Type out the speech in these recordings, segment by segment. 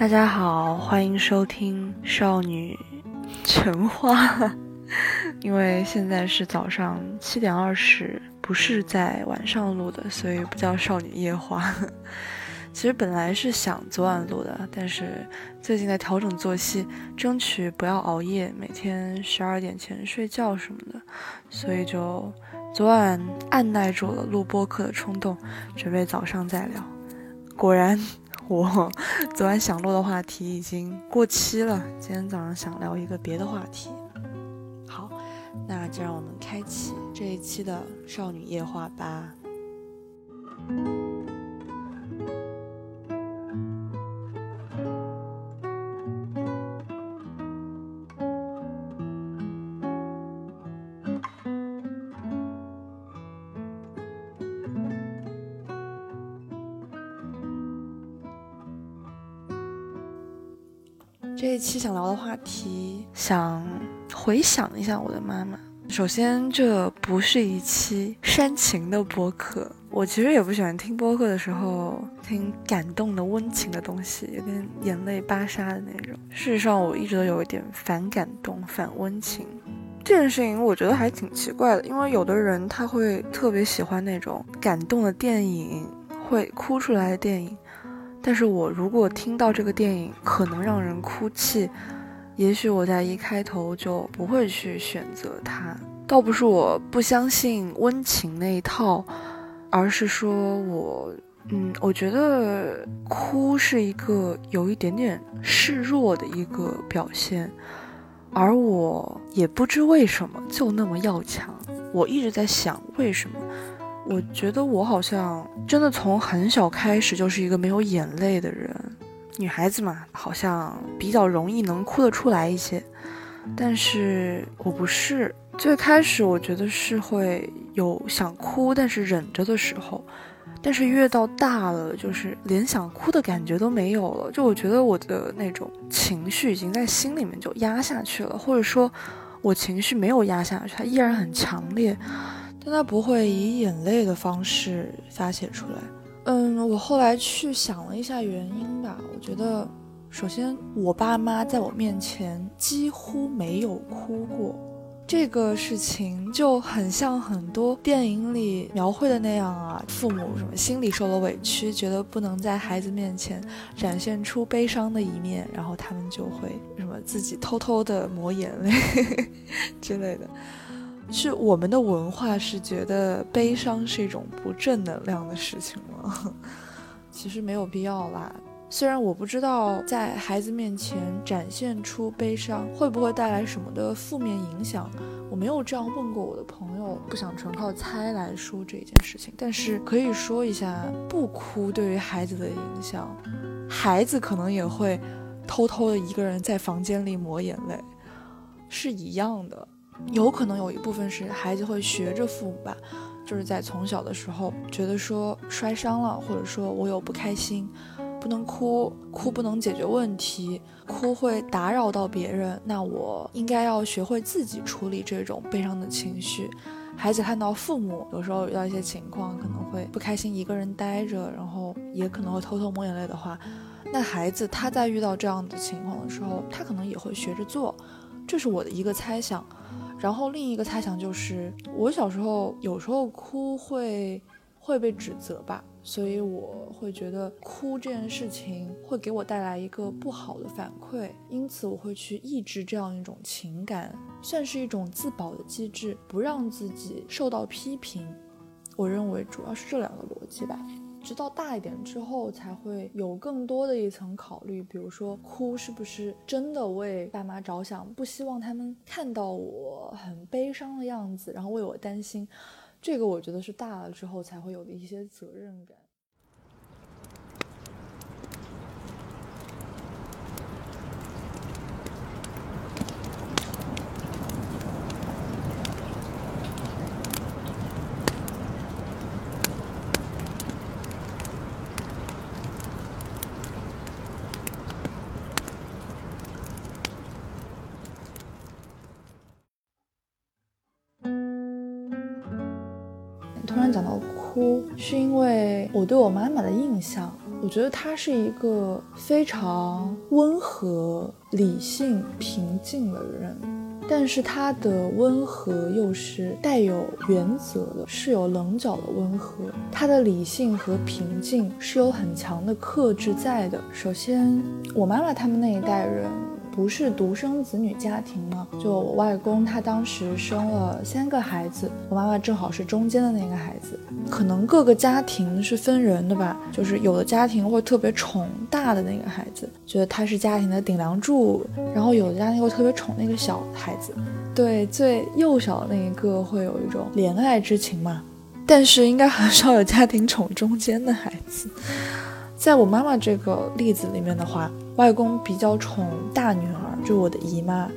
大家好，欢迎收听《少女神话》。因为现在是早上七点二十，不是在晚上录的，所以不叫《少女夜话》。其实本来是想昨晚录的，但是最近在调整作息，争取不要熬夜，每天十二点前睡觉什么的，所以就昨晚按耐住了录播课的冲动，准备早上再聊。果然。我昨晚想录的话题已经过期了，今天早上想聊一个别的话题。好，那就让我们开启这一期的少女夜话吧。这一期想聊的话题，想回想一下我的妈妈。首先，这不是一期煽情的播客，我其实也不喜欢听播客的时候听感动的温情的东西，有点眼泪巴沙的那种。事实上，我一直都有一点反感动、反温情这件事情，我觉得还挺奇怪的，因为有的人他会特别喜欢那种感动的电影，会哭出来的电影。但是我如果听到这个电影可能让人哭泣，也许我在一开头就不会去选择它。倒不是我不相信温情那一套，而是说我，嗯，我觉得哭是一个有一点点示弱的一个表现，而我也不知为什么就那么要强。我一直在想为什么。我觉得我好像真的从很小开始就是一个没有眼泪的人，女孩子嘛，好像比较容易能哭得出来一些，但是我不是。最开始我觉得是会有想哭但是忍着的时候，但是越到大了，就是连想哭的感觉都没有了。就我觉得我的那种情绪已经在心里面就压下去了，或者说，我情绪没有压下去，它依然很强烈。但他不会以眼泪的方式发泄出来。嗯，我后来去想了一下原因吧。我觉得，首先我爸妈在我面前几乎没有哭过，这个事情就很像很多电影里描绘的那样啊。父母什么心里受了委屈，觉得不能在孩子面前展现出悲伤的一面，然后他们就会什么自己偷偷的抹眼泪 之类的。是我们的文化是觉得悲伤是一种不正能量的事情吗？其实没有必要啦。虽然我不知道在孩子面前展现出悲伤会不会带来什么的负面影响，我没有这样问过我的朋友，不想纯靠猜来说这件事情。但是可以说一下，不哭对于孩子的影响，孩子可能也会偷偷的一个人在房间里抹眼泪，是一样的。有可能有一部分是孩子会学着父母吧，就是在从小的时候觉得说摔伤了，或者说我有不开心，不能哭，哭不能解决问题，哭会打扰到别人，那我应该要学会自己处理这种悲伤的情绪。孩子看到父母有时候遇到一些情况可能会不开心，一个人待着，然后也可能会偷偷抹眼泪的话，那孩子他在遇到这样的情况的时候，他可能也会学着做，这是我的一个猜想。然后另一个猜想就是，我小时候有时候哭会会被指责吧，所以我会觉得哭这件事情会给我带来一个不好的反馈，因此我会去抑制这样一种情感，算是一种自保的机制，不让自己受到批评。我认为主要是这两个逻辑吧。直到大一点之后，才会有更多的一层考虑，比如说哭是不是真的为爸妈着想，不希望他们看到我很悲伤的样子，然后为我担心。这个我觉得是大了之后才会有的一些责任感。我对我妈妈的印象，我觉得她是一个非常温和、理性、平静的人，但是她的温和又是带有原则的，是有棱角的温和。她的理性和平静是有很强的克制在的。首先，我妈妈他们那一代人。不是独生子女家庭吗？就我外公，他当时生了三个孩子，我妈妈正好是中间的那个孩子。可能各个家庭是分人的吧，就是有的家庭会特别宠大的那个孩子，觉得他是家庭的顶梁柱，然后有的家庭会特别宠那个小孩子，对最幼小的那一个会有一种怜爱之情嘛。但是应该很少有家庭宠中间的孩子。在我妈妈这个例子里面的话，外公比较宠大女儿，就我的姨妈，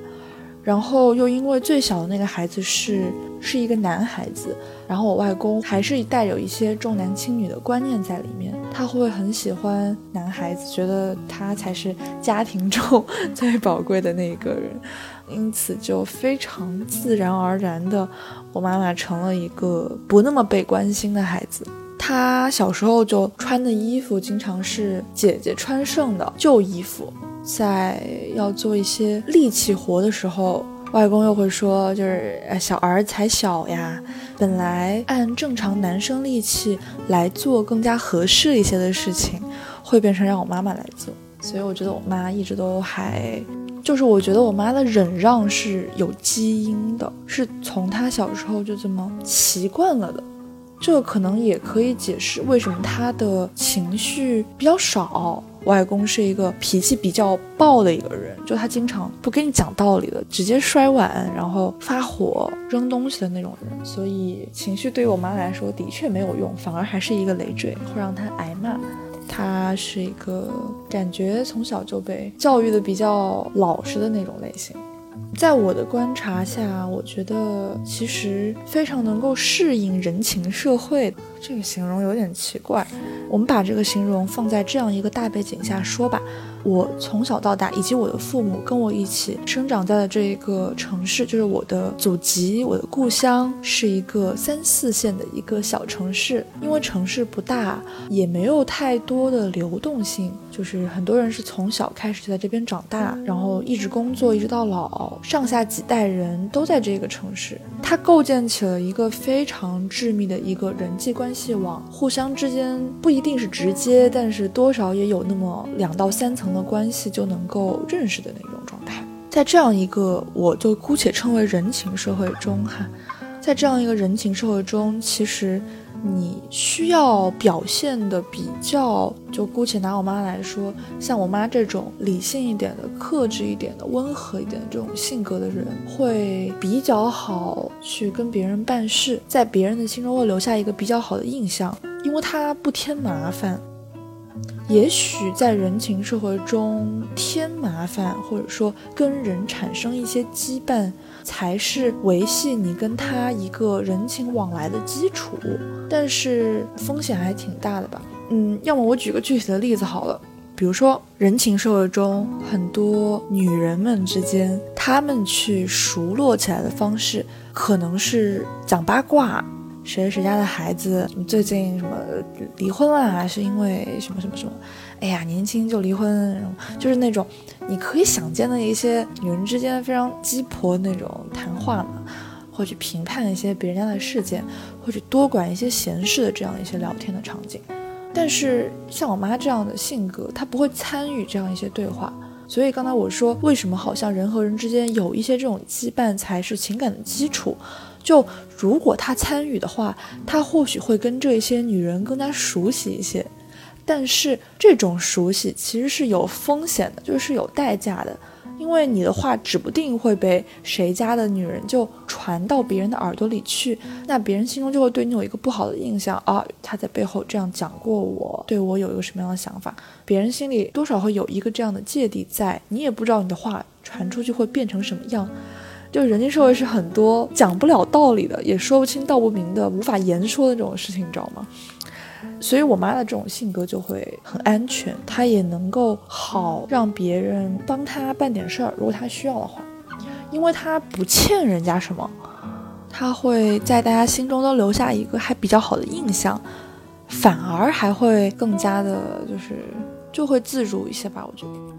然后又因为最小的那个孩子是是一个男孩子，然后我外公还是带有一些重男轻女的观念在里面，他会很喜欢男孩子，觉得他才是家庭中 最宝贵的那一个人，因此就非常自然而然的，我妈妈成了一个不那么被关心的孩子。他小时候就穿的衣服经常是姐姐穿剩的旧衣服，在要做一些力气活的时候，外公又会说，就是小儿才小呀，本来按正常男生力气来做更加合适一些的事情，会变成让我妈妈来做。所以我觉得我妈一直都还，就是我觉得我妈的忍让是有基因的，是从她小时候就这么习惯了的。这可能也可以解释为什么他的情绪比较少。外公是一个脾气比较暴的一个人，就他经常不跟你讲道理的，直接摔碗，然后发火扔东西的那种人。所以情绪对于我妈来说的确没有用，反而还是一个累赘，会让她挨骂。她是一个感觉从小就被教育的比较老实的那种类型。在我的观察下，我觉得其实非常能够适应人情社会。这个形容有点奇怪，我们把这个形容放在这样一个大背景下说吧。我从小到大，以及我的父母跟我一起生长在的这一个城市，就是我的祖籍，我的故乡，是一个三四线的一个小城市。因为城市不大，也没有太多的流动性，就是很多人是从小开始就在这边长大，然后一直工作，一直到老，上下几代人都在这个城市，它构建起了一个非常致密的一个人际关系网，互相之间不一定是直接，但是多少也有那么两到三层。的关系就能够认识的那种状态，在这样一个我就姑且称为人情社会中哈，在这样一个人情社会中，其实你需要表现的比较，就姑且拿我妈来说，像我妈这种理性一点的、克制一点的、温和一点的这种性格的人，会比较好去跟别人办事，在别人的心中会留下一个比较好的印象，因为他不添麻烦。也许在人情社会中添麻烦，或者说跟人产生一些羁绊，才是维系你跟他一个人情往来的基础。但是风险还挺大的吧？嗯，要么我举个具体的例子好了，比如说人情社会中很多女人们之间，她们去熟络起来的方式，可能是讲八卦。谁谁家的孩子最近什么离婚了，还是因为什么什么什么？哎呀，年轻就离婚，就是那种你可以想见的一些女人之间非常鸡婆那种谈话嘛，或者评判一些别人家的事件，或者多管一些闲事的这样一些聊天的场景。但是像我妈这样的性格，她不会参与这样一些对话。所以刚才我说，为什么好像人和人之间有一些这种羁绊才是情感的基础？就如果他参与的话，他或许会跟这些女人更加熟悉一些。但是这种熟悉其实是有风险的，就是有代价的，因为你的话指不定会被谁家的女人就传到别人的耳朵里去，那别人心中就会对你有一个不好的印象啊。他在背后这样讲过我，对我有一个什么样的想法，别人心里多少会有一个这样的芥蒂在，你也不知道你的话传出去会变成什么样。就人际社会是很多讲不了道理的，也说不清道不明的，无法言说的这种事情，你知道吗？所以我妈的这种性格就会很安全，她也能够好让别人帮她办点事儿，如果她需要的话，因为她不欠人家什么，她会在大家心中都留下一个还比较好的印象。反而还会更加的，就是就会自如一些吧，我觉得。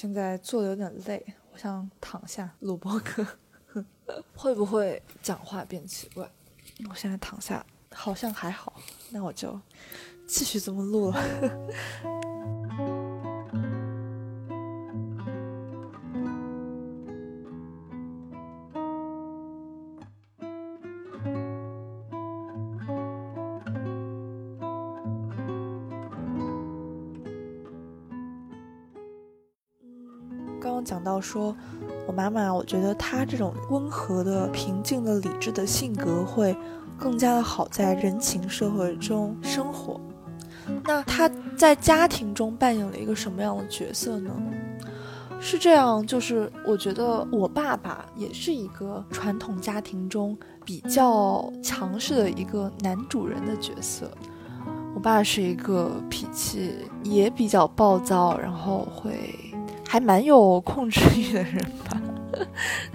现在坐的有点累，我想躺下录播课。会不会讲话变奇怪？我现在躺下，好像还好，那我就继续这么录了。到说。我妈妈，我觉得她这种温和的、平静的、理智的性格会更加的好在人情社会中生活。那她在家庭中扮演了一个什么样的角色呢？是这样，就是我觉得我爸爸也是一个传统家庭中比较强势的一个男主人的角色。我爸是一个脾气也比较暴躁，然后会。还蛮有控制欲的人吧，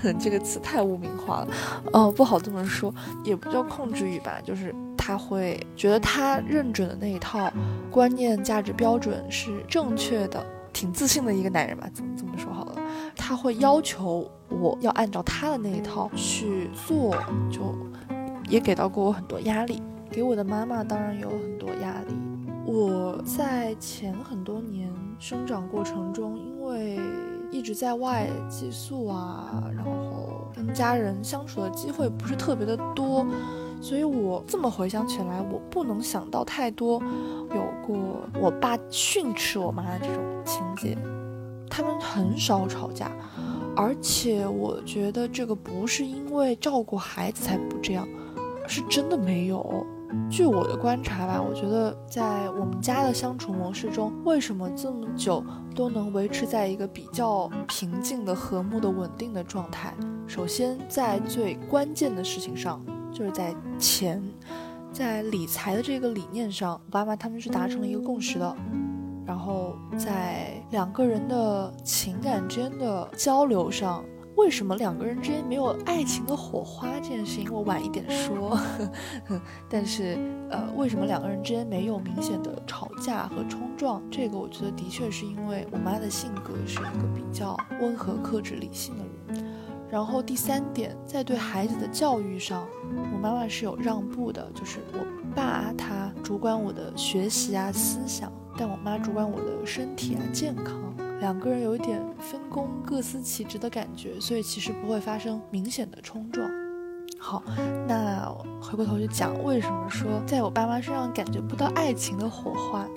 这个词太污名化了，哦，不好这么说，也不叫控制欲吧，就是他会觉得他认准的那一套观念、价值标准是正确的，挺自信的一个男人吧，怎么这么说好了？他会要求我要按照他的那一套去做，就也给到过我很多压力，给我的妈妈当然有很多压力。我在前很多年生长过程中，为一直在外寄宿啊，然后跟家人相处的机会不是特别的多，所以我这么回想起来，我不能想到太多有过我爸训斥我妈的这种情节。他们很少吵架，而且我觉得这个不是因为照顾孩子才不这样，是真的没有。据我的观察吧，我觉得在我们家的相处模式中，为什么这么久都能维持在一个比较平静的、和睦的、稳定的状态？首先，在最关键的事情上，就是在钱，在理财的这个理念上，我爸妈他们是达成了一个共识的。然后，在两个人的情感之间的交流上。为什么两个人之间没有爱情的火花这件事情，我晚一点说。但是，呃，为什么两个人之间没有明显的吵架和冲撞？这个我觉得的确是因为我妈的性格是一个比较温和、克制、理性的人。然后第三点，在对孩子的教育上，我妈妈是有让步的，就是我爸他主管我的学习啊、思想，但我妈主管我的身体啊、健康。两个人有一点分工各司其职的感觉，所以其实不会发生明显的冲撞。好，那回过头去讲，为什么说在我爸妈身上感觉不到爱情的火花？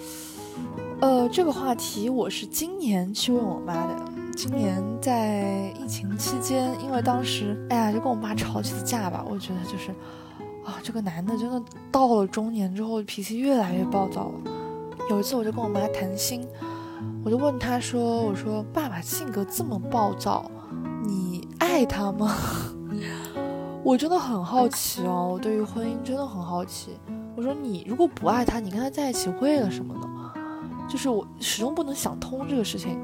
呃，这个话题我是今年去问我妈的。今年在疫情期间，因为当时哎呀，就跟我妈吵起了架吧。我觉得就是啊，这个男的真的到了中年之后，脾气越来越暴躁了。有一次，我就跟我妈谈心。我就问他说：“我说爸爸性格这么暴躁，你爱他吗？我真的很好奇哦，我对于婚姻真的很好奇。我说你如果不爱他，你跟他在一起为了什么呢？就是我始终不能想通这个事情。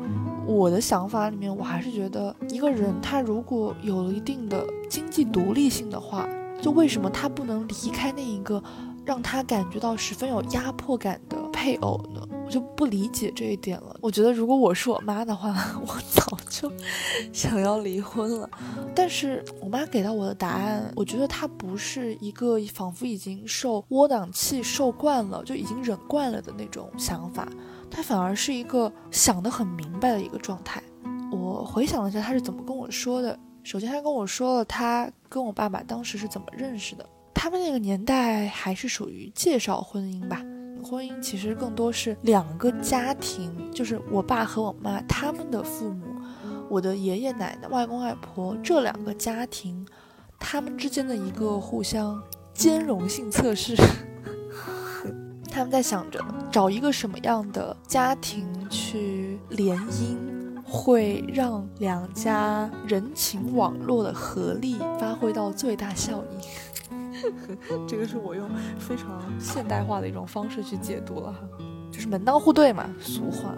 我的想法里面，我还是觉得一个人他如果有了一定的经济独立性的话，就为什么他不能离开那一个让他感觉到十分有压迫感的配偶呢？”我就不理解这一点了。我觉得如果我是我妈的话，我早就想要离婚了。但是我妈给到我的答案，我觉得她不是一个仿佛已经受窝囊气受惯了，就已经忍惯了的那种想法，她反而是一个想得很明白的一个状态。我回想了一下，她是怎么跟我说的。首先，她跟我说了她跟我爸爸当时是怎么认识的。他们那个年代还是属于介绍婚姻吧。婚姻其实更多是两个家庭，就是我爸和我妈他们的父母，我的爷爷奶奶、外公外婆这两个家庭，他们之间的一个互相兼容性测试。他们在想着找一个什么样的家庭去联姻，会让两家人情网络的合力发挥到最大效益。这个是我用非常现代化的一种方式去解读了哈，就是门当户对嘛，俗话。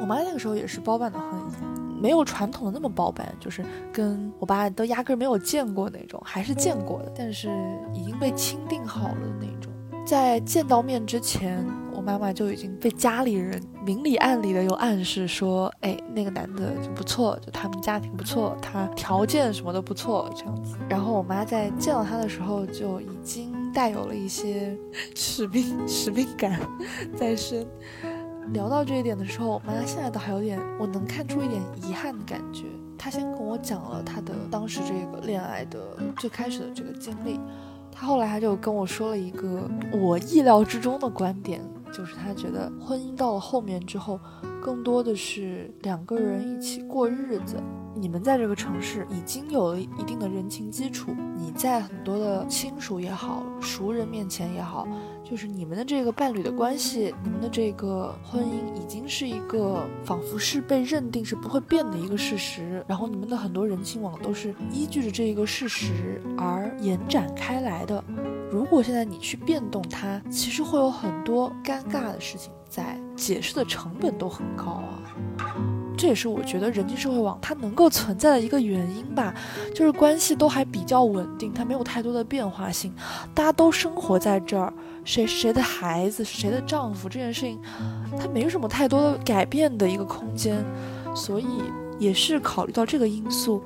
我妈那个时候也是包办的婚姻，没有传统的那么包办，就是跟我爸都压根没有见过那种，还是见过的，但是已经被钦定好了的那种。在见到面之前，妈妈就已经被家里人明里暗里的有暗示说，哎，那个男的就不错，就他们家庭不错，他条件什么都不错，这样子。然后我妈在见到他的时候就已经带有了一些使命使命感在身。聊到这一点的时候，我妈现在都还有点，我能看出一点遗憾的感觉。她先跟我讲了她的当时这个恋爱的最开始的这个经历。她后来她就跟我说了一个我意料之中的观点，就是他觉得婚姻到了后面之后，更多的是两个人一起过日子。你们在这个城市已经有了一定的人情基础，你在很多的亲属也好、熟人面前也好。就是你们的这个伴侣的关系，你们的这个婚姻已经是一个仿佛是被认定是不会变的一个事实，然后你们的很多人情网都是依据着这一个事实而延展开来的。如果现在你去变动它，其实会有很多尴尬的事情在，解释的成本都很高啊。这也是我觉得人际社会网它能够存在的一个原因吧，就是关系都还比较稳定，它没有太多的变化性，大家都生活在这儿，谁谁的孩子谁的丈夫这件事情，它没什么太多的改变的一个空间，所以也是考虑到这个因素，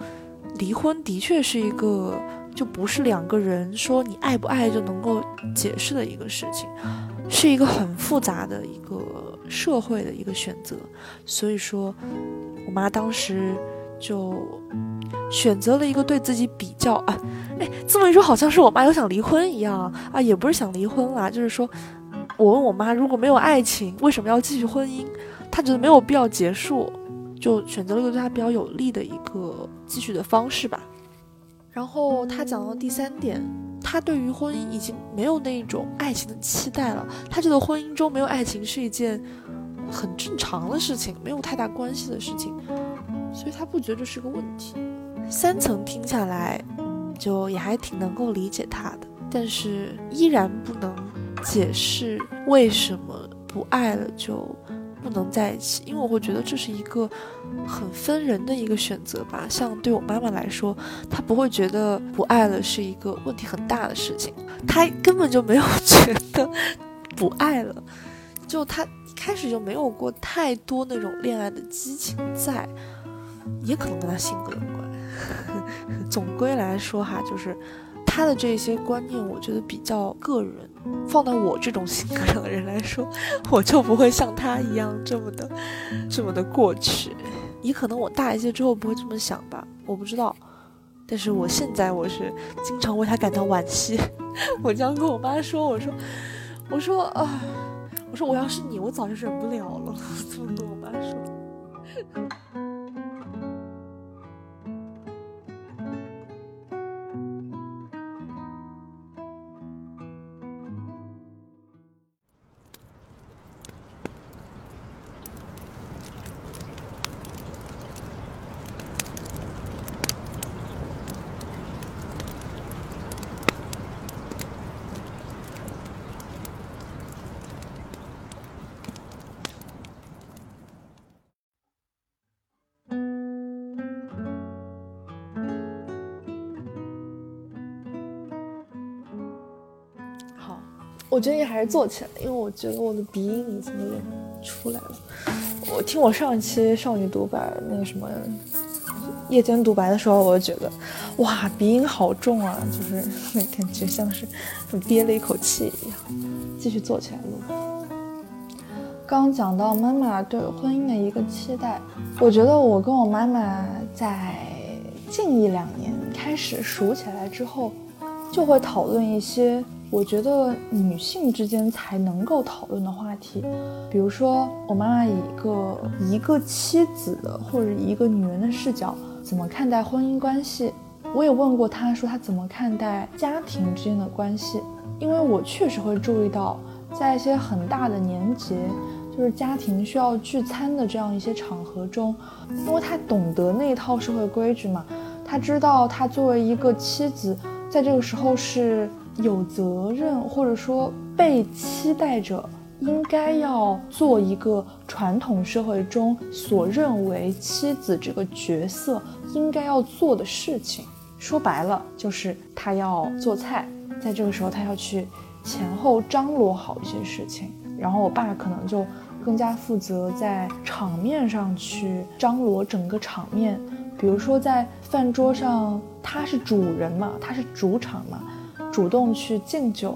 离婚的确是一个就不是两个人说你爱不爱就能够解释的一个事情，是一个很复杂的一个。社会的一个选择，所以说，我妈当时就选择了一个对自己比较啊，哎，这么一说好像是我妈有想离婚一样啊，也不是想离婚啦，就是说，我问我妈如果没有爱情，为什么要继续婚姻？她觉得没有必要结束，就选择了一个对她比较有利的一个继续的方式吧。然后她讲到第三点。他对于婚姻已经没有那种爱情的期待了，他觉得婚姻中没有爱情是一件很正常的事情，没有太大关系的事情，所以他不觉得这是个问题。三层听下来，就也还挺能够理解他的，但是依然不能解释为什么不爱了就。不能在一起，因为我会觉得这是一个很分人的一个选择吧。像对我妈妈来说，她不会觉得不爱了是一个问题很大的事情，她根本就没有 觉得不爱了，就她一开始就没有过太多那种恋爱的激情在，也可能跟她性格有关。总归来说哈，就是她的这些观念，我觉得比较个人。放到我这种性格上的人来说，我就不会像他一样这么的，这么的过去。也可能我大一些之后不会这么想吧，我不知道。但是我现在我是经常为他感到惋惜。我这样跟我妈说，我说，我说啊，我说我要是你，我早就忍不了了。这么跟我妈说。我建议还是做起来，因为我觉得我的鼻音已经有点出来了。我听我上一期少女独白那个什么夜间独白的时候，我就觉得，哇，鼻音好重啊，就是 感觉像是憋了一口气一样。继续做起来录。刚讲到妈妈对婚姻的一个期待，我觉得我跟我妈妈在近一两年开始熟起来之后，就会讨论一些。我觉得女性之间才能够讨论的话题，比如说我妈妈以一个一个妻子的或者一个女人的视角怎么看待婚姻关系，我也问过她说她怎么看待家庭之间的关系，因为我确实会注意到，在一些很大的年节，就是家庭需要聚餐的这样一些场合中，因为她懂得那一套社会规矩嘛，她知道她作为一个妻子，在这个时候是。有责任，或者说被期待着应该要做一个传统社会中所认为妻子这个角色应该要做的事情。说白了，就是他要做菜，在这个时候他要去前后张罗好一些事情，然后我爸可能就更加负责在场面上去张罗整个场面，比如说在饭桌上，他是主人嘛，他是主场嘛，主动去敬酒，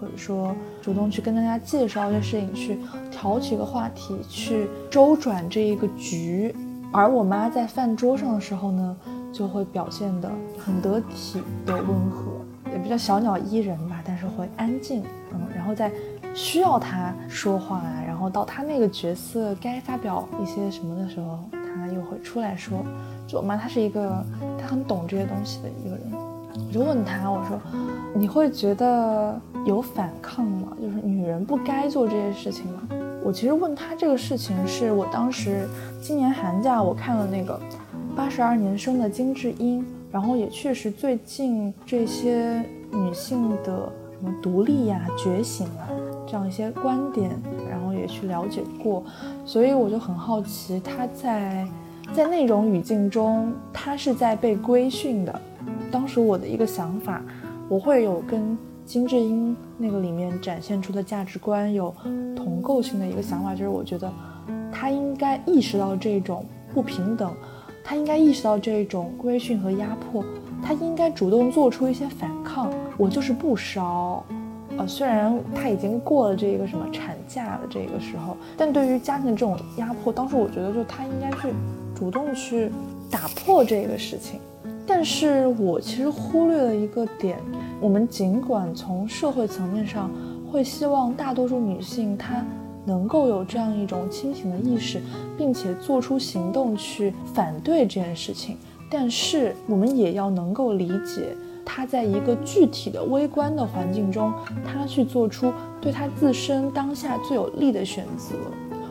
或者说主动去跟大家介绍一些事情，去挑起一个话题，去周转这一个局，而我妈在饭桌上的时候呢。就会表现得很得体的温和，也比较小鸟依人吧，但是会安静，嗯，然后在需要他说话，然后到他那个角色该发表一些什么的时候，他又会出来说。我妈，她是一个她很懂这些东西的一个人。我就问她，我说你会觉得有反抗吗？就是女人不该做这些事情吗？我其实问她这个事情，是我当时今年寒假我看了那个。八十二年生的金智英，然后也确实最近这些女性的什么独立呀、觉醒啊这样一些观点，然后也去了解过，所以我就很好奇，她在在那种语境中，她是在被规训的。当时我的一个想法，我会有跟金智英那个里面展现出的价值观有同构性的一个想法，就是我觉得她应该意识到这种不平等。他应该意识到这种规训和压迫，他应该主动做出一些反抗。我就是不烧，呃，虽然他已经过了这个什么产假的这个时候，但对于家庭这种压迫，当时我觉得就他应该去主动去打破这个事情。但是我其实忽略了一个点，我们尽管从社会层面上会希望大多数女性她。能够有这样一种清醒的意识，并且做出行动去反对这件事情，但是我们也要能够理解，他在一个具体的微观的环境中，他去做出对他自身当下最有利的选择。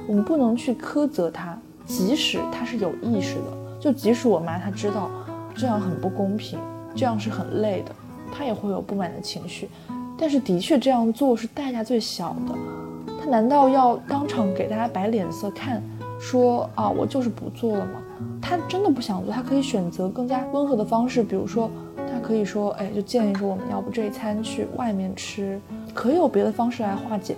我们不能去苛责他，即使他是有意识的，就即使我妈她知道这样很不公平，这样是很累的，她也会有不满的情绪，但是的确这样做是代价最小的。她难道要当场给大家摆脸色看，说啊我就是不做了吗？她真的不想做，她可以选择更加温和的方式，比如说她可以说，哎，就建议说我们要不这一餐去外面吃，可以有别的方式来化解，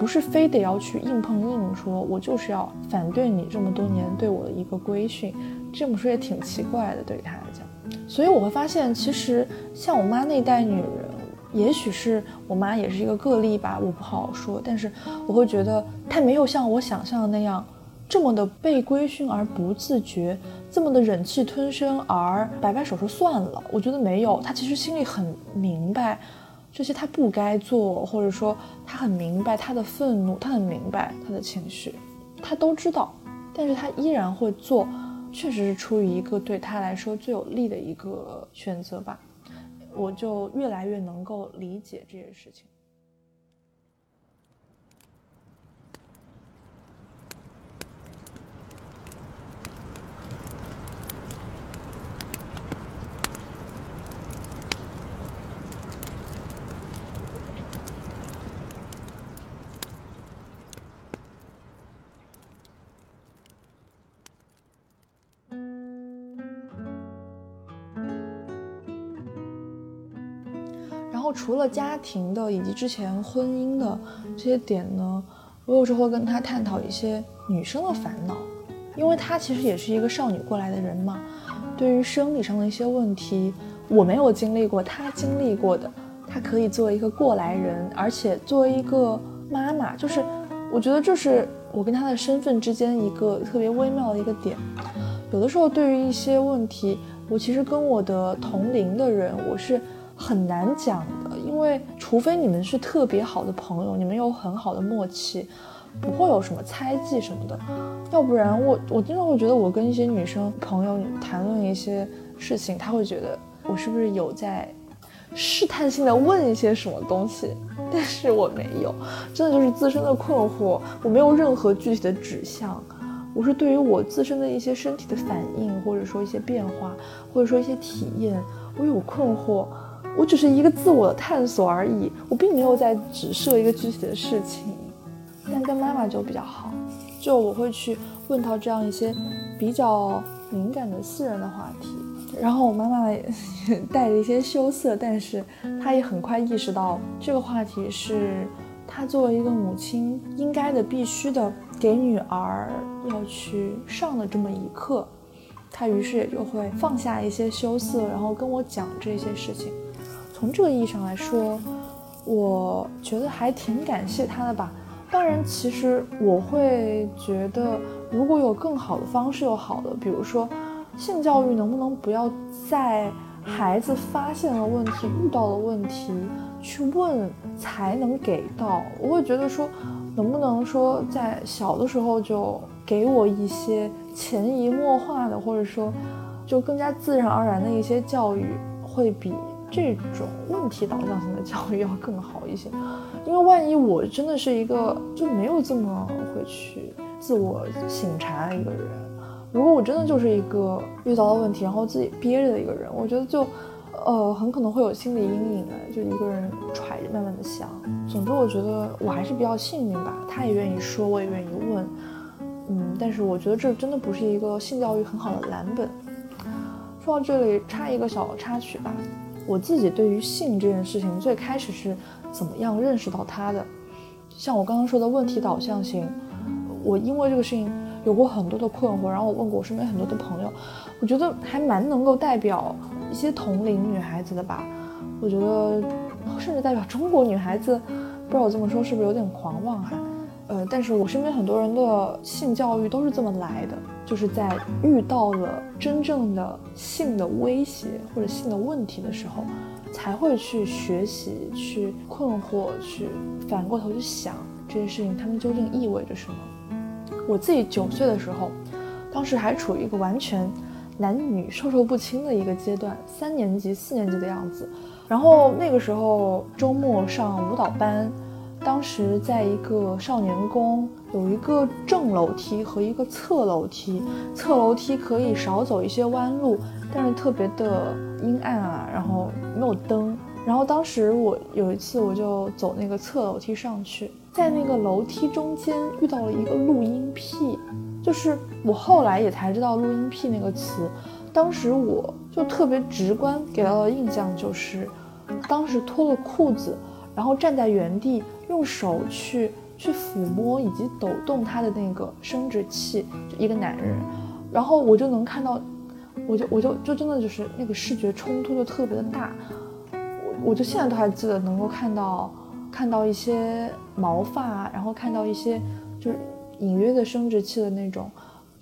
不是非得要去硬碰硬，说我就是要反对你这么多年对我的一个规训，这么说也挺奇怪的，对于他来讲。所以我会发现，其实像我妈那一代女人。也许是我妈也是一个个例吧，我不好说。但是我会觉得她没有像我想象的那样，这么的被规训而不自觉，这么的忍气吞声而摆摆手说算了。我觉得没有，她其实心里很明白，这些他不该做，或者说他很明白他的愤怒，他很明白他的情绪，他都知道，但是他依然会做，确实是出于一个对他来说最有利的一个选择吧。我就越来越能够理解这些事情。除了家庭的以及之前婚姻的这些点呢，我有时候会跟他探讨一些女生的烦恼，因为她其实也是一个少女过来的人嘛。对于生理上的一些问题，我没有经历过，她经历过的，她可以作为一个过来人，而且作为一个妈妈，就是我觉得这是我跟她的身份之间一个特别微妙的一个点。有的时候对于一些问题，我其实跟我的同龄的人，我是。很难讲，因为除非你们是特别好的朋友，你们有很好的默契，不会有什么猜忌什么的，要不然我我经常会觉得我跟一些女生朋友谈论一些事情，她会觉得我是不是有在试探性的问一些什么东西，但是我没有，真的就是自身的困惑，我没有任何具体的指向，我是对于我自身的一些身体的反应，或者说一些变化，或者说一些体验，我有困惑。我只是一个自我的探索而已，我并没有在指涉一个具体的事情。但跟妈妈就比较好，就我会去问到这样一些比较敏感的私人的话题。然后我妈妈也带着一些羞涩，但是她也很快意识到这个话题是她作为一个母亲应该的、必须的给女儿要去上的这么一课。她于是也就会放下一些羞涩，然后跟我讲这些事情。从这个意义上来说，我觉得还挺感谢他的吧。当然，其实我会觉得，如果有更好的方式，又好的，比如说。性教育能不能不要在孩子发现了问题、遇到了问题去问才能给到？我会觉得说，能不能说在小的时候就给我一些潜移默化的，或者说就更加自然而然的一些教育，会比这种问题导向型的教育要更好一些。因为万一我真的是一个就没有这么会去自我省察的一个人。如果我真的就是一个遇到了问题，然后自己憋着的一个人，我觉得就，呃，很可能会有心理阴影的，就一个人揣着慢慢的想。总之，我觉得我还是比较幸运吧，他也愿意说，我也愿意问，嗯，但是我觉得这真的不是一个性教育很好的蓝本。说到这里，插一个小插曲吧，我自己对于性这件事情最开始是怎么样认识到它的？像我刚刚说的问题导向型，我因为这个事情。有过很多的困惑，然后我问过我身边很多的朋友，我觉得还蛮能够代表一些同龄女孩子的吧。我觉得甚至代表中国女孩子，不知道我这么说是不是有点狂妄哈？呃，但是我身边很多人的性教育都是这么来的，就是在遇到了真正的性的威胁或者性的问题的时候，才会去学习、去困惑、去反过头去想这些事情，它们究竟意味着什么。我自己九岁的时候，当时还处于一个完全男女授受不亲的一个阶段，三年级、四年级的样子。然后那个时候周末上舞蹈班，当时在一个少年宫，有一个正楼梯和一个侧楼梯，侧楼梯可以少走一些弯路，但是特别的阴暗啊，然后没有灯。然后当时我有一次我就走那个侧楼梯上去。在那个楼梯中间遇到了一个录音癖，就是我后来也才知道录音癖那个词，当时我就特别直观给到的印象就是，当时脱了裤子，然后站在原地用手去去抚摸以及抖动他的那个生殖器，就一个男人，然后我就能看到，我就我就就真的就是那个视觉冲突就特别的大，我我就现在都还记得能够看到。看到一些毛发，然后看到一些就是隐约的生殖器的那种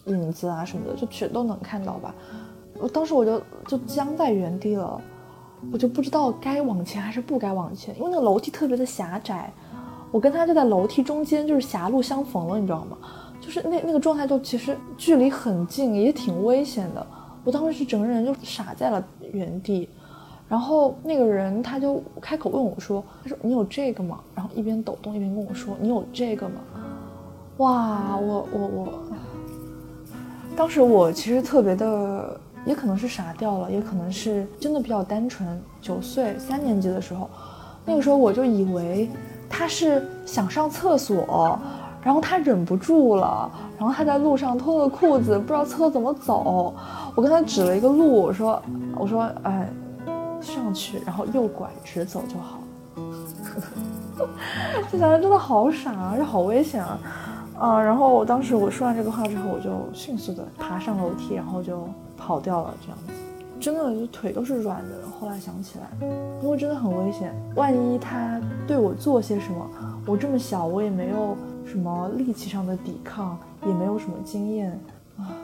影子啊什么的，就全都能看到吧。我当时我就就僵在原地了，我就不知道该往前还是不该往前，因为那个楼梯特别的狭窄，我跟他就在楼梯中间，就是狭路相逢了，你知道吗？就是那那个状态就其实距离很近，也挺危险的。我当时是整个人就傻在了原地。然后那个人他就开口问我说：“他说你有这个吗？”然后一边抖动一边跟我说：“你有这个吗？”哇，我我我，当时我其实特别的，也可能是傻掉了，也可能是真的比较单纯。九岁三年级的时候，那个时候我就以为他是想上厕所，然后他忍不住了，然后他在路上脱了裤子，不知道厕所怎么走。我跟他指了一个路，我说：“我说，哎。”上去，然后右拐直走就好。这小孩真的好傻啊，这好危险啊！啊，然后我当时我说完这个话之后，我就迅速的爬上楼梯，然后就跑掉了。这样子，真的就腿都是软的。后来想起来，因为真的很危险，万一他对我做些什么，我这么小，我也没有什么力气上的抵抗，也没有什么经验啊。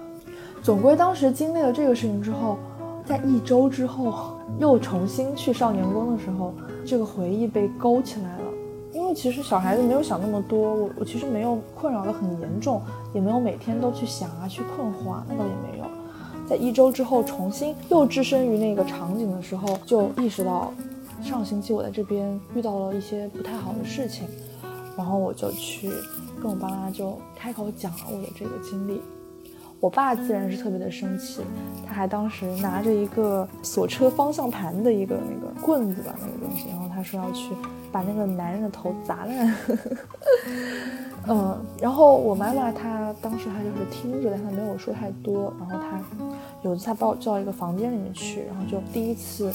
总归当时经历了这个事情之后。在一周之后，又重新去少年宫的时候，这个回忆被勾起来了。因为其实小孩子没有想那么多，我我其实没有困扰的很严重，也没有每天都去想啊，去困惑啊，那倒也没有。在一周之后，重新又置身于那个场景的时候，就意识到，上星期我在这边遇到了一些不太好的事情，然后我就去跟我爸妈就开口讲了我的这个经历。我爸自然是特别的生气，他还当时拿着一个锁车方向盘的一个那个棍子吧，那个东西，然后他说要去把那个男人的头砸烂。嗯，然后我妈妈她当时她就是听着，但她没有说太多。然后她有一次她把我叫到一个房间里面去，然后就第一次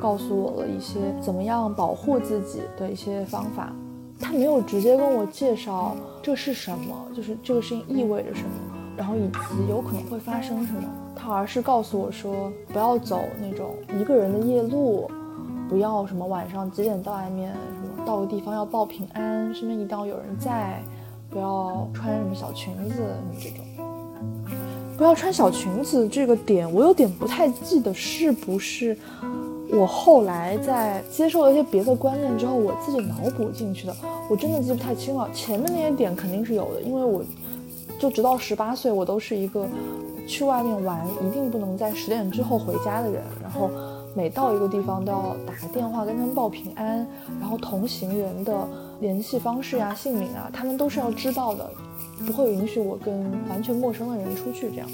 告诉我了一些怎么样保护自己的一些方法。她没有直接跟我介绍这是什么，就是这个事情意味着什么。然后以及有可能会发生什么，他而是告诉我说，不要走那种一个人的夜路，不要什么晚上几点到外面，什么到个地方要报平安，身边一定要有人在，不要穿什么小裙子什么这种，不要穿小裙子这个点，我有点不太记得是不是我后来在接受了一些别的观念之后，我自己脑补进去的，我真的记不太清了。前面那些点肯定是有的，因为我。就直到十八岁，我都是一个去外面玩一定不能在十点之后回家的人。然后每到一个地方都要打个电话跟他们报平安，然后同行人的联系方式呀、姓名啊，他们都是要知道的，不会允许我跟完全陌生的人出去这样。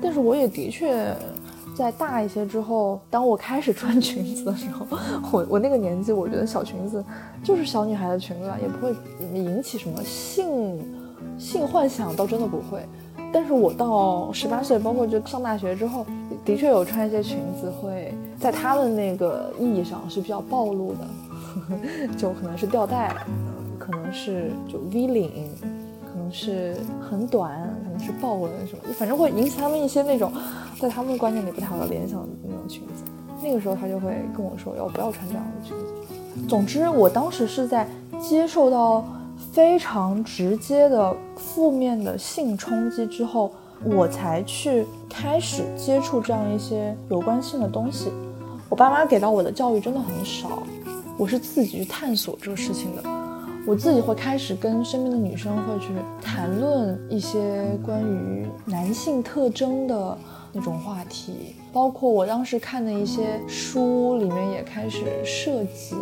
但是我也的确在大一些之后，当我开始穿裙子的时候，我我那个年纪，我觉得小裙子就是小女孩的裙子啊，也不会引起什么性。性幻想倒真的不会，但是我到十八岁，包括就上大学之后，的确有穿一些裙子，会在他们那个意义上是比较暴露的，就可能是吊带，可能是就 V 领，可能是很短，可能是豹纹什么，反正会引起他们一些那种在他们的观念里不太好的联想的那种裙子。那个时候他就会跟我说，要不要穿这样的裙子。总之，我当时是在接受到。非常直接的负面的性冲击之后，我才去开始接触这样一些有关性的东西。我爸妈给到我的教育真的很少，我是自己去探索这个事情的。我自己会开始跟身边的女生会去谈论一些关于男性特征的。那种话题，包括我当时看的一些书里面也开始涉及。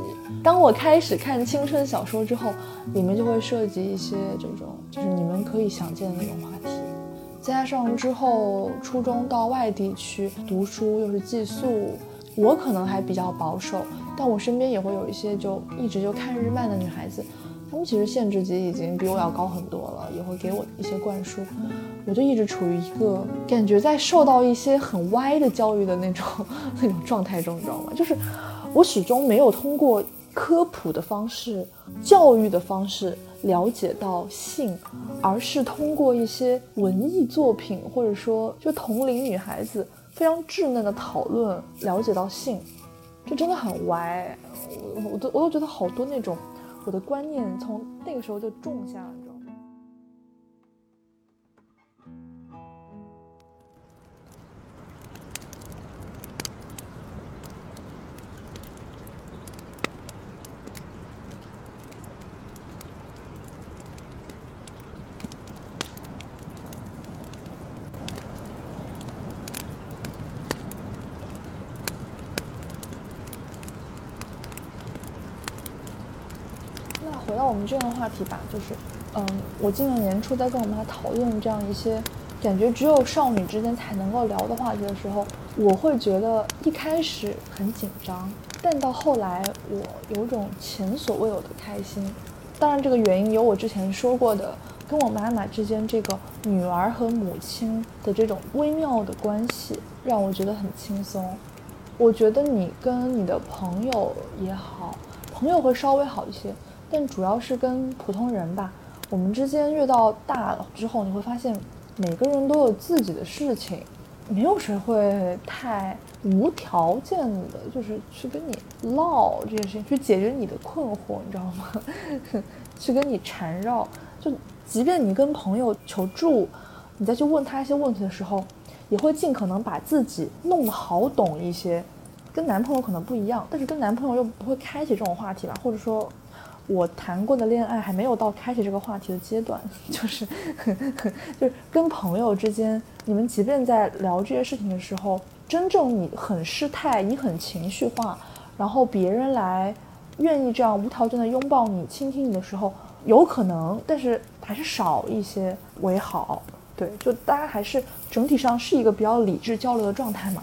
当我开始看青春小说之后，里面就会涉及一些这种，就是你们可以想见的那种话题。加上之后初中到外地去读书，又是寄宿，我可能还比较保守，但我身边也会有一些就一直就看日漫的女孩子。她们其实限制级已经比我要高很多了，也会给我一些灌输，我就一直处于一个感觉在受到一些很歪的教育的那种那种状态中，你知道吗？就是我始终没有通过科普的方式、教育的方式了解到性，而是通过一些文艺作品或者说就同龄女孩子非常稚嫩的讨论了解到性，这真的很歪，我我都我都觉得好多那种。我的观念从那个时候就种下了。我们这样的话题吧，就是，嗯，我今年年初在跟我妈讨论这样一些感觉只有少女之间才能够聊的话题的时候，我会觉得一开始很紧张，但到后来我有种前所未有的开心。当然，这个原因有我之前说过的，跟我妈妈之间这个女儿和母亲的这种微妙的关系，让我觉得很轻松。我觉得你跟你的朋友也好，朋友会稍微好一些。但主要是跟普通人吧，我们之间越到大了之后，你会发现每个人都有自己的事情，没有谁会太无条件的，就是去跟你唠这件事情，去解决你的困惑，你知道吗？去跟你缠绕。就即便你跟朋友求助，你再去问他一些问题的时候，也会尽可能把自己弄得好懂一些。跟男朋友可能不一样，但是跟男朋友又不会开启这种话题吧，或者说。我谈过的恋爱还没有到开启这个话题的阶段，就是就是跟朋友之间，你们即便在聊这些事情的时候，真正你很失态，你很情绪化，然后别人来愿意这样无条件的拥抱你、倾听你的时候，有可能，但是还是少一些为好。对，就大家还是整体上是一个比较理智交流的状态嘛。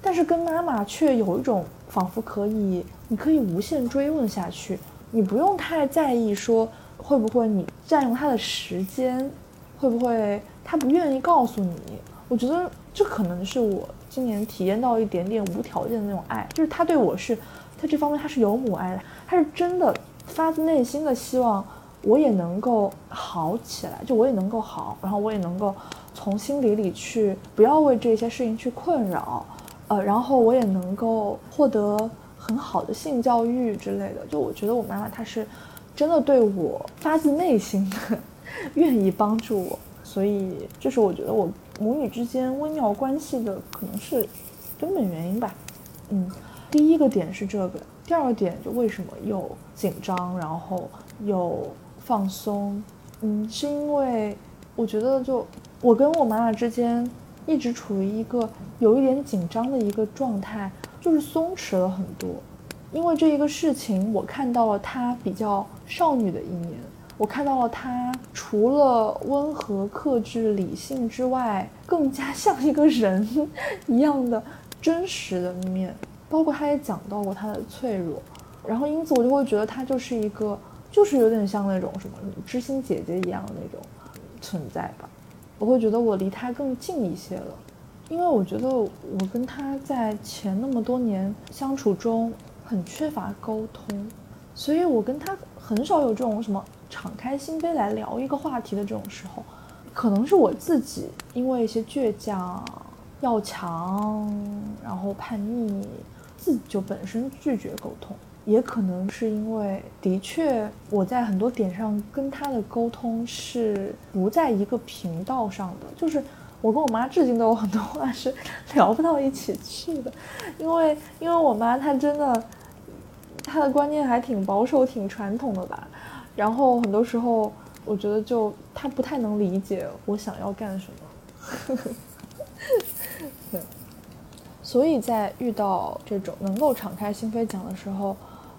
但是跟妈妈却有一种仿佛可以，你可以无限追问下去，你不用太在意说会不会你占用他的时间，会不会他不愿意告诉你。我觉得这可能是我今年体验到一点点无条件的那种爱，就是他对我是，在这方面他是有母爱的，他是真的发自内心的希望我也能够好起来，就我也能够好，然后我也能够从心底里去不要为这些事情去困扰。呃，然后我也能够获得很好的性教育之类的。就我觉得我妈妈她是真的对我发自内心的愿意帮助我，所以这是我觉得我母女之间微妙关系的可能是根本原因吧。嗯，第一个点是这个，第二个点就为什么又紧张，然后又放松？嗯，是因为我觉得就我跟我妈妈之间。一直处于一个有一点紧张的一个状态，就是松弛了很多。因为这一个事情，我看到了她比较少女的一面，我看到了她除了温和、克制、理性之外，更加像一个人一样的真实的面。包括她也讲到过她的脆弱，然后因此我就会觉得她就是一个，就是有点像那种什么知心姐姐一样的那种存在吧。我会觉得我离他更近一些了，因为我觉得我跟他在前那么多年相处中很缺乏沟通，所以我跟他很少有这种什么敞开心扉来聊一个话题的这种时候，可能是我自己因为一些倔强、要强，然后叛逆，自己就本身拒绝沟通。也可能是因为，的确，我在很多点上跟他的沟通是不在一个频道上的。就是我跟我妈至今都有很多话是聊不到一起去的，因为因为我妈她真的，她的观念还挺保守、挺传统的吧。然后很多时候，我觉得就她不太能理解我想要干什么。所以在遇到这种能够敞开心扉讲的时候。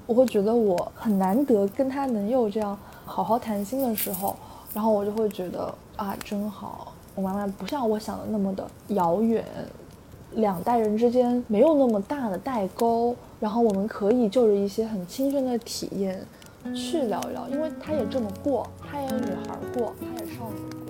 我会觉得我很难得跟他能有这样好好谈心的时候，然后我就会觉得啊，真好。我妈妈不像我想的那么的遥远，两代人之间没有那么大的代沟，然后我们可以就着一些很亲身的体验去聊一聊，因为她也这么过，她也女孩过，她也少女过。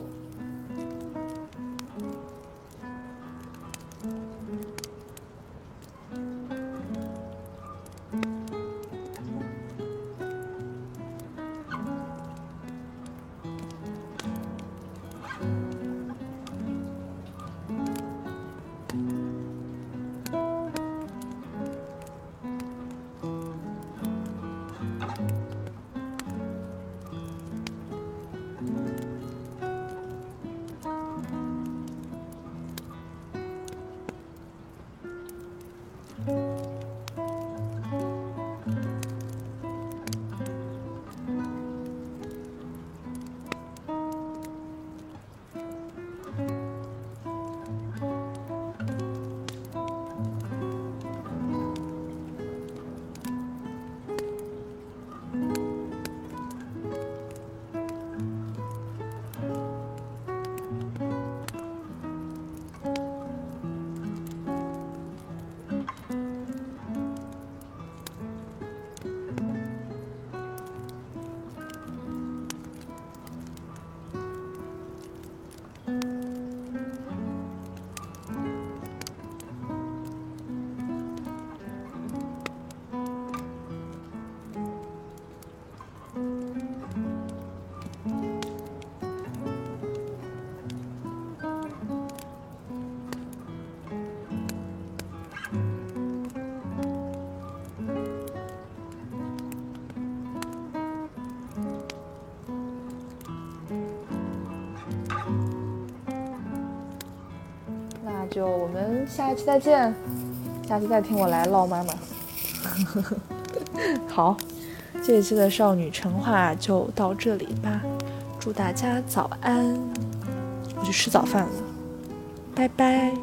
就我们下一期再见，下期再听我来唠妈妈。好，这一期的少女陈话就到这里吧，祝大家早安，我去吃早饭了，拜拜。